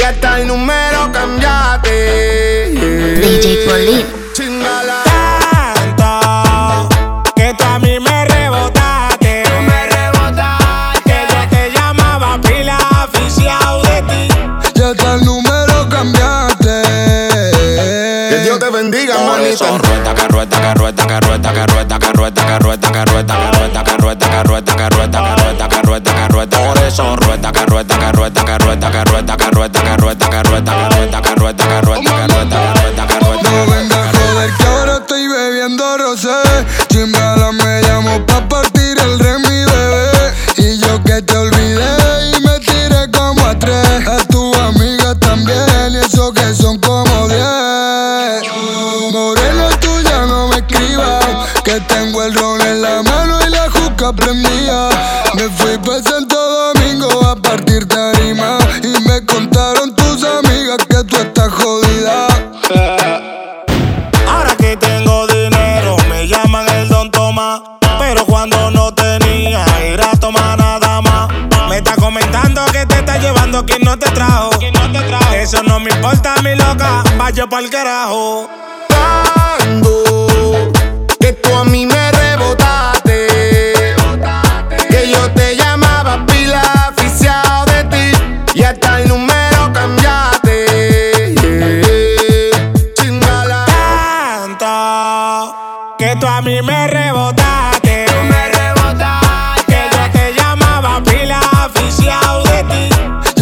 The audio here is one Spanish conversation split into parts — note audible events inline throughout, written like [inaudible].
Y hasta el número cambiaste. DJ Polip. Que Dios te bendiga, manita. Carrueta, carrueta, carrueta, carrueta, carrueta, carrueta, carrueta, carrueta, carrueta, carrueta, carrueta, carrueta. que tú estás jodida. [laughs] Ahora que tengo dinero, me llaman el Don Tomás. Pero cuando no tenía, era tomar nada más. Me está comentando que te está llevando quien no te trajo. Eso no me importa, mi loca. Vaya pa'l carajo.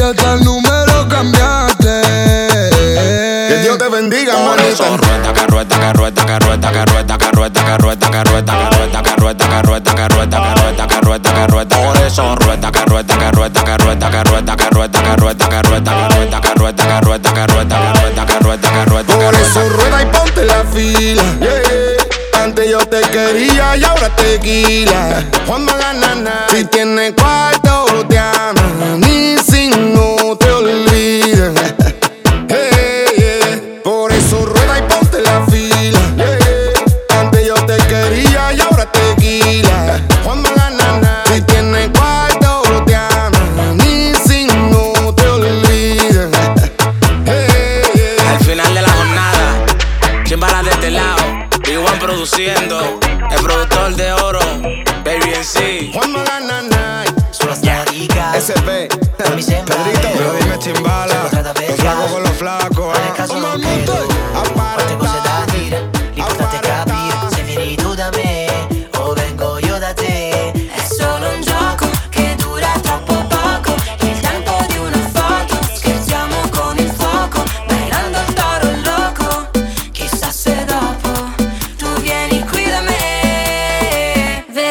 de tal número cambiaste. Que Dios te bendiga, manita. Rueta, carrueta, carrueta, carrueta, carrueta, carrueta, carrueta, carrueta, carrueta, carrueta, carrueta, carrueta, carrueta, carrueta, carrueta. Por eso rueta, carrueta, carrueta, carrueta, carrueta, carrueta, carrueta, carrueta, carrueta, carrueta, carrueta, carrueta, carrueta, carrueta, carrueta. Por eso rueda y ponte la fila. Antes yo te quería y ahora tequila. Cuando la nana, si tienes cuarto te aman.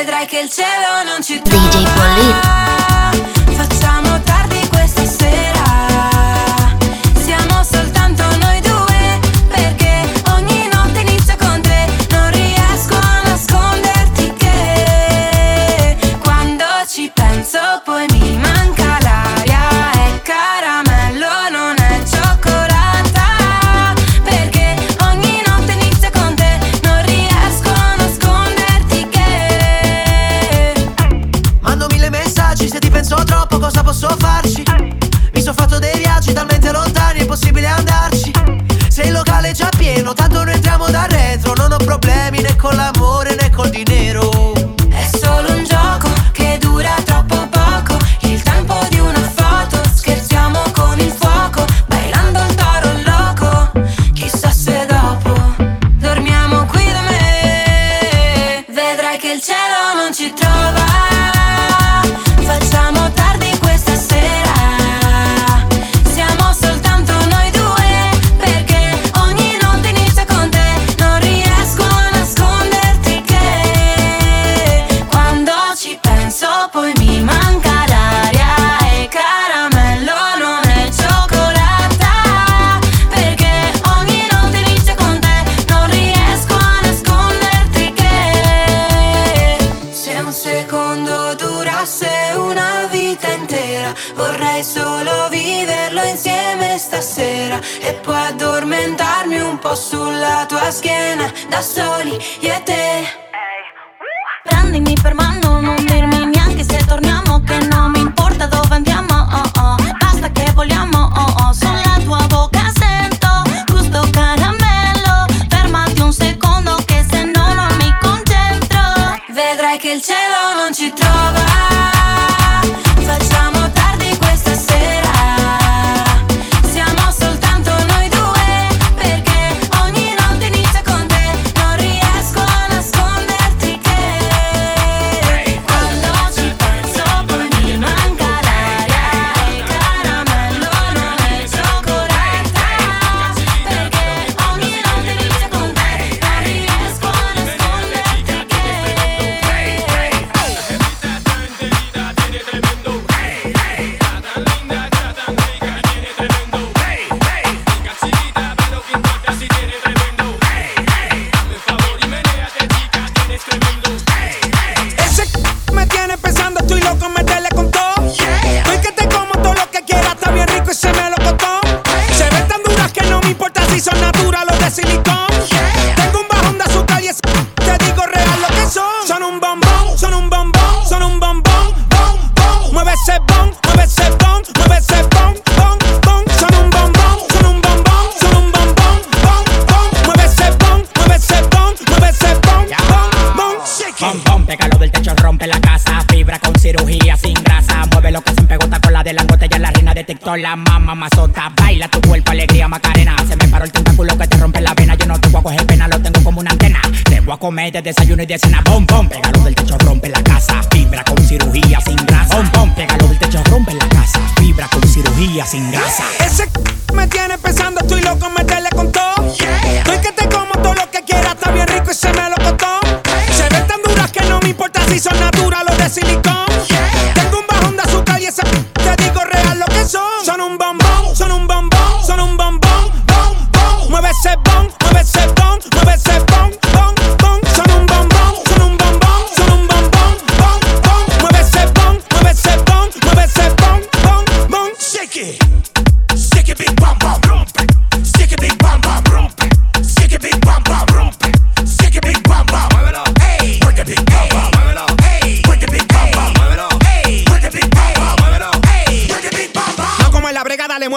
vedrai che il cielo non ci trova DJ Polito bajo la. schiena da soli io e te. la mamá mazota. Baila tu cuerpo, alegría, macarena. Se me paró el tentáculo que te rompe la vena. Yo no te voy a coger pena, lo tengo como una antena. Te voy a comer de desayuno y de cena. Bom, bom, pégalo del techo, rompe la casa. Fibra con cirugía sin grasa. Bom, bom, pégalo del techo, rompe la casa. Fibra con cirugía sin grasa.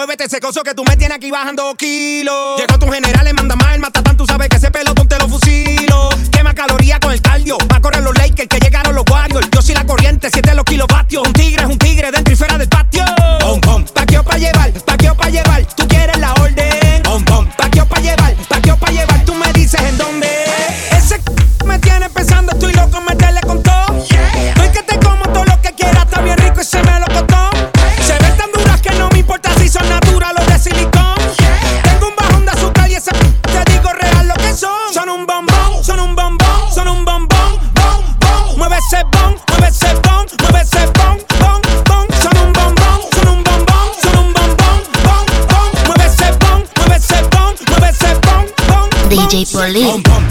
muévete ese coso que tú me tienes aquí bajando kilos. Llegó tu general, le manda más el matatán, tú sabes que ese pelotón te lo fusilo. Quema calorías con el cardio, va a correr los Lakers que llegaron los Warriors. Yo soy la corriente, siete los kilovatios. Un tigre es un tigre dentro y fuera del patio. Bom, bom, paqueo pa' llevar, paqueo pa' llevar. Tú quieres la hora DJ Police.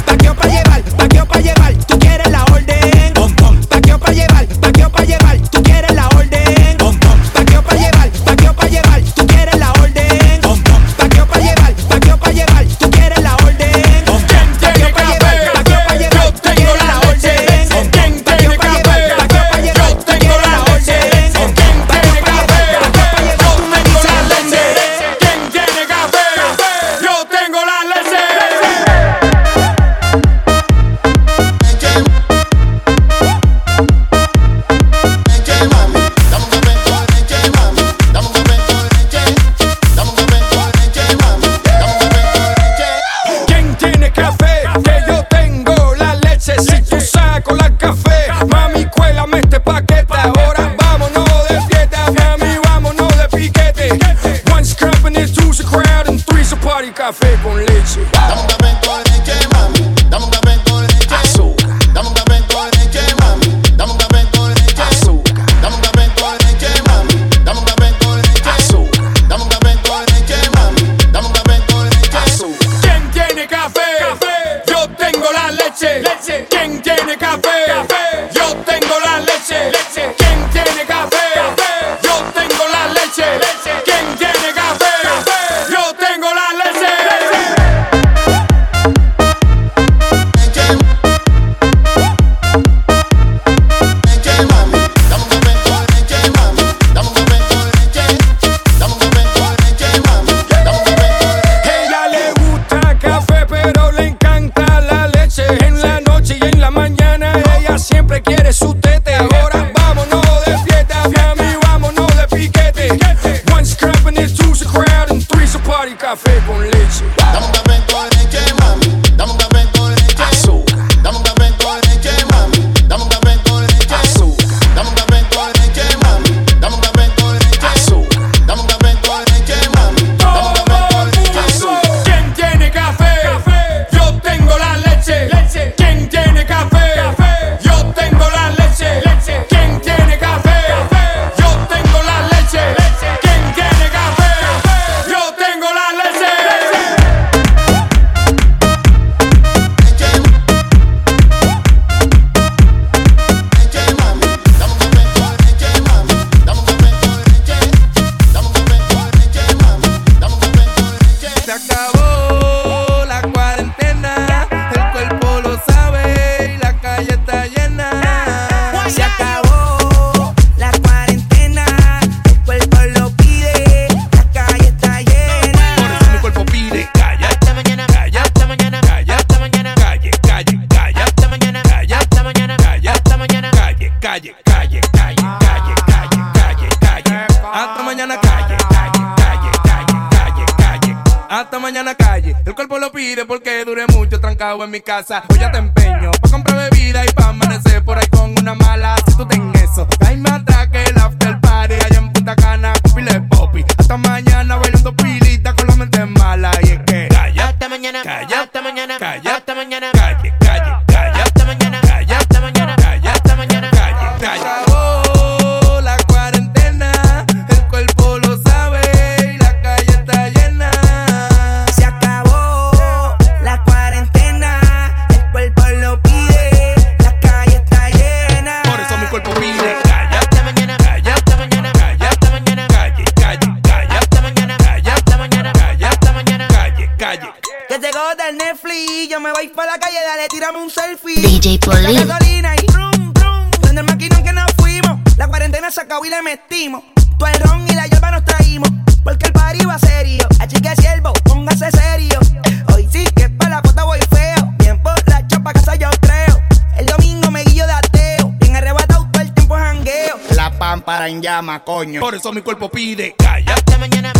Party Café com leite. mi casa. cacao y le metimos. Todo el ron y la hierba nos traímos. Porque el party va serio. Así que siervo, póngase serio. Hoy sí que para la foto voy feo. Bien por la chapa casa yo creo. El domingo me guillo de ateo. Bien arrebatado todo el tiempo jangueo. La pámpara en llama, coño. Por eso mi cuerpo pide. Calla. Hasta mañana.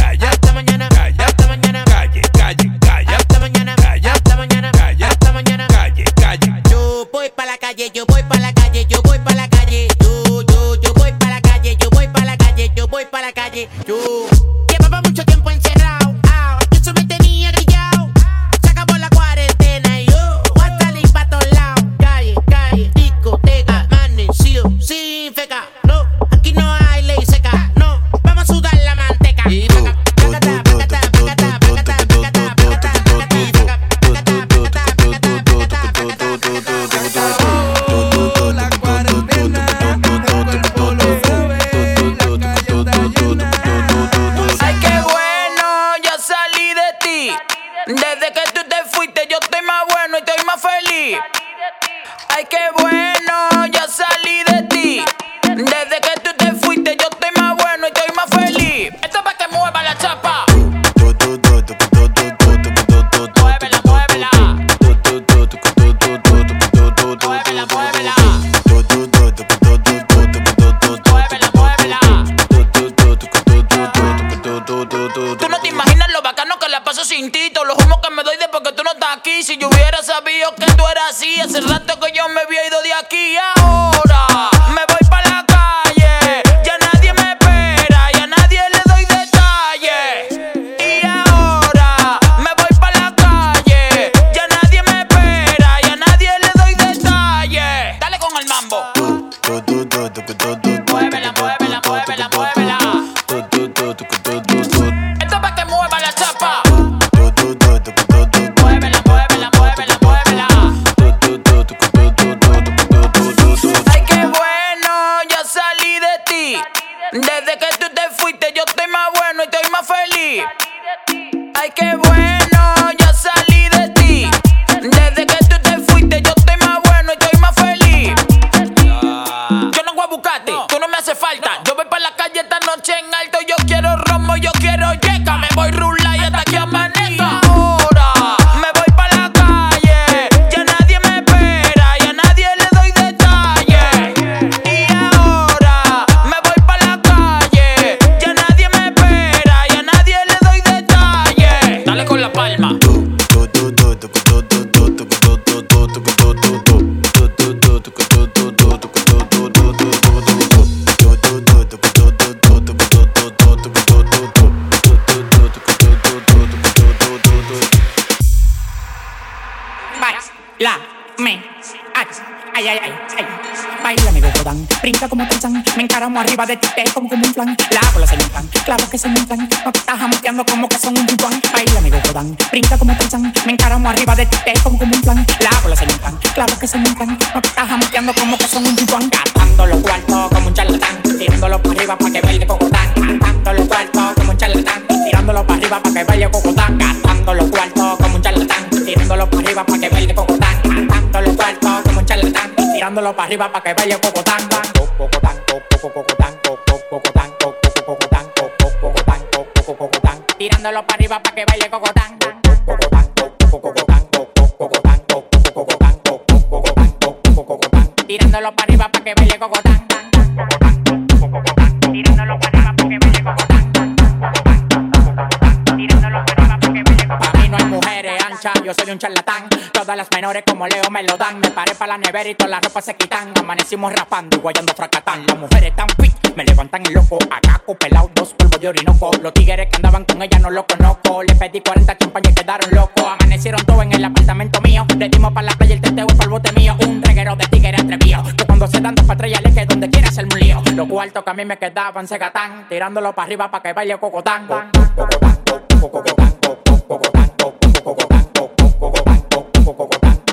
páramo arriba de ti, te como un plan. La bola se inflan, claro que se inflan. No te estás jamoteando como que son un biguán. Baila, amigo, jodan, brinca como Tarzán. Me encaramo arriba de ti, te como un plan. La bola se inflan, claro que se inflan. No te estás jamoteando como que son un biguán. Gastando los cuartos como un charlatán. Tirándolo para arriba para que baile cocotán. Gastando los cuartos como un charlatán. Tirándolo para arriba para que baile cocotán. Gastando los cuartos como un charlatán. Tirándolo para arriba para que baile cocotán. Gastando los cuartos como un charlatán. Tirándolo para arriba para que baile cocotán. dándolo para arriba para que baile cocotán. Tirándolo para arriba para que baile cocotán. Tirándolo para arriba para que baile cocotán. Tirándolo para arriba para que baile cocotán. Para mí no hay mujeres anchas, yo soy un charlatán. Las menores como Leo me lo dan. Me paré para la nevera y todas las ropas se quitan. Amanecimos rapando y guayando fracatán. Las mujeres tan fit, me levantan el loco. Acaco, pelado, dos polvos de orinoco. Los tigres que andaban con ella no los conozco. Le pedí 40 champañas y quedaron locos. Amanecieron todos en el apartamento mío. Le dimos para la playa el teteo y para el bote mío. Un reguero de tigres atrevido. Que cuando se dan dos patrullas le que donde quiera hacer un lío. Los cuartos que a mí me quedaban se gatán. Tirándolo para arriba para que baile cocotán.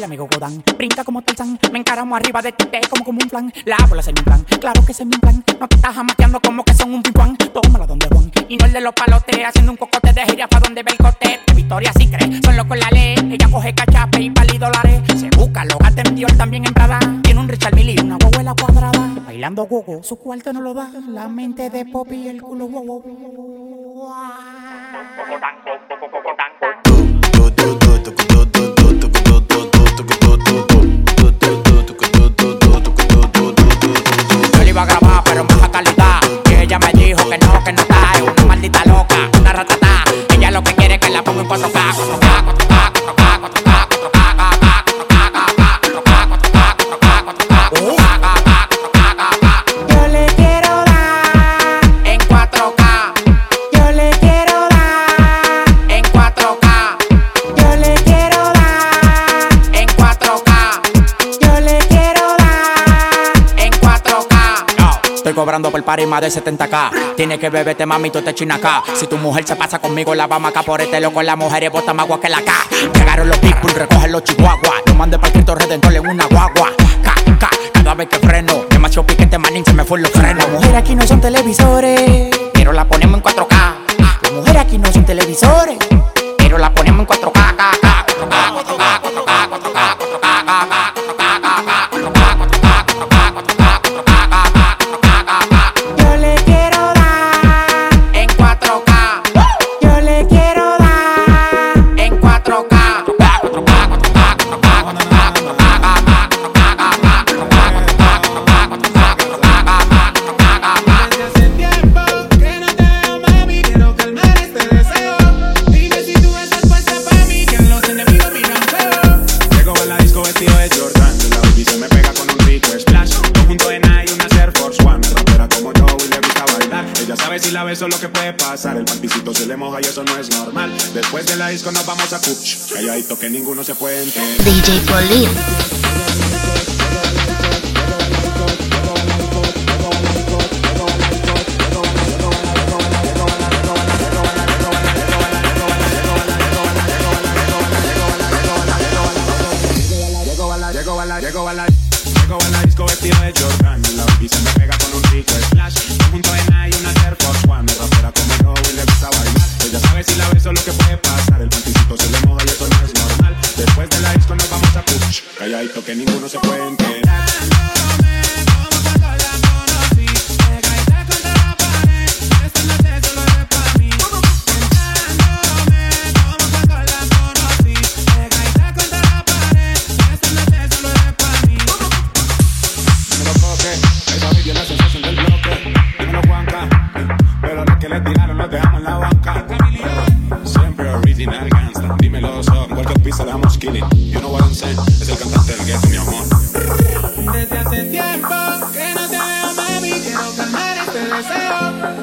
Baila, amigo Godán, brinca como Tarzán Me encaramo arriba de ti, te como como un plan La bola es mi plan, claro que es mi plan No te estás amateando como que son un pimpán Tómala donde Juan, y no el de los palotes Haciendo un cocote de gira pa' donde ve el cote. Victoria sí cree, son locos la ley. Ella coge cachape y pali dólares. Se busca, lo gata en Dior, también en Prada. Tiene un Richard Mille y una abuela cuadrada. Bailando gogo, su cuarto no lo da. La mente de Poppy y el culo wow, party más de 70k. Tienes que beberte, mami, tú te acá. Si tu mujer se pasa conmigo, la vamos acá por este loco. La mujer es bota más agua que la K. Llegaron los pitbull, recogen los chihuahuas. No mande para Cristo Redentor en una guagua. K, K, cada vez que freno. Demasiado piquete, manín, se me fue los frenos. Las mujeres aquí no son televisores, pero la ponemos en 4K. Las mujeres aquí no son televisores, pero la ponemos en 4K. K, K, 4K, beso lo que puede pasar. El panticito se le moja y eso no es normal. Después de la disco nos vamos a Cuch. Calladito que ninguno se puede enterar. DJ Polín.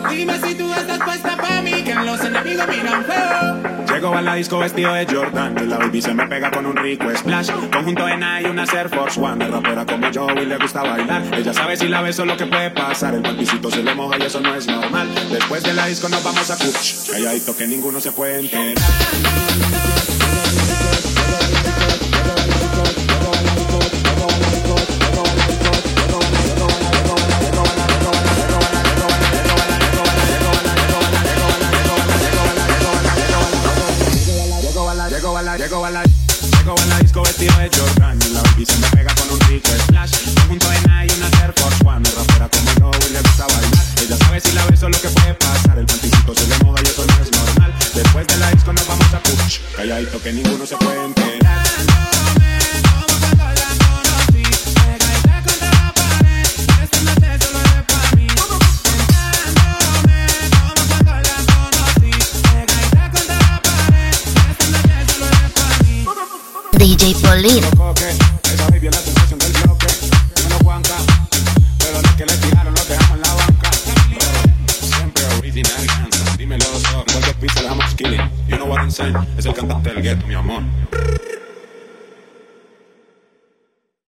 Dime si tú estás puesta para mí, que los enemigos miran feo. Llego a la disco vestido de Jordan Y la baby se me pega con un rico splash. Conjunto en y una Air Force One Es rapera como yo y le gusta bailar. Ella sabe si la beso lo que puede pasar El panticito se le moja y eso no es normal. Después de la disco nos vamos a Cuch Calladito que ninguno se puede enterar vestido de Jordan y la baby se me pega con un rico splash. Junto de Nike y una Air Force One, rapera como yo y le gusta bailar. Ella sabe si la beso lo que puede pasar, el panticito se le moja y eso no es normal. Después de la disco nos vamos a push, calladito que ninguno se puede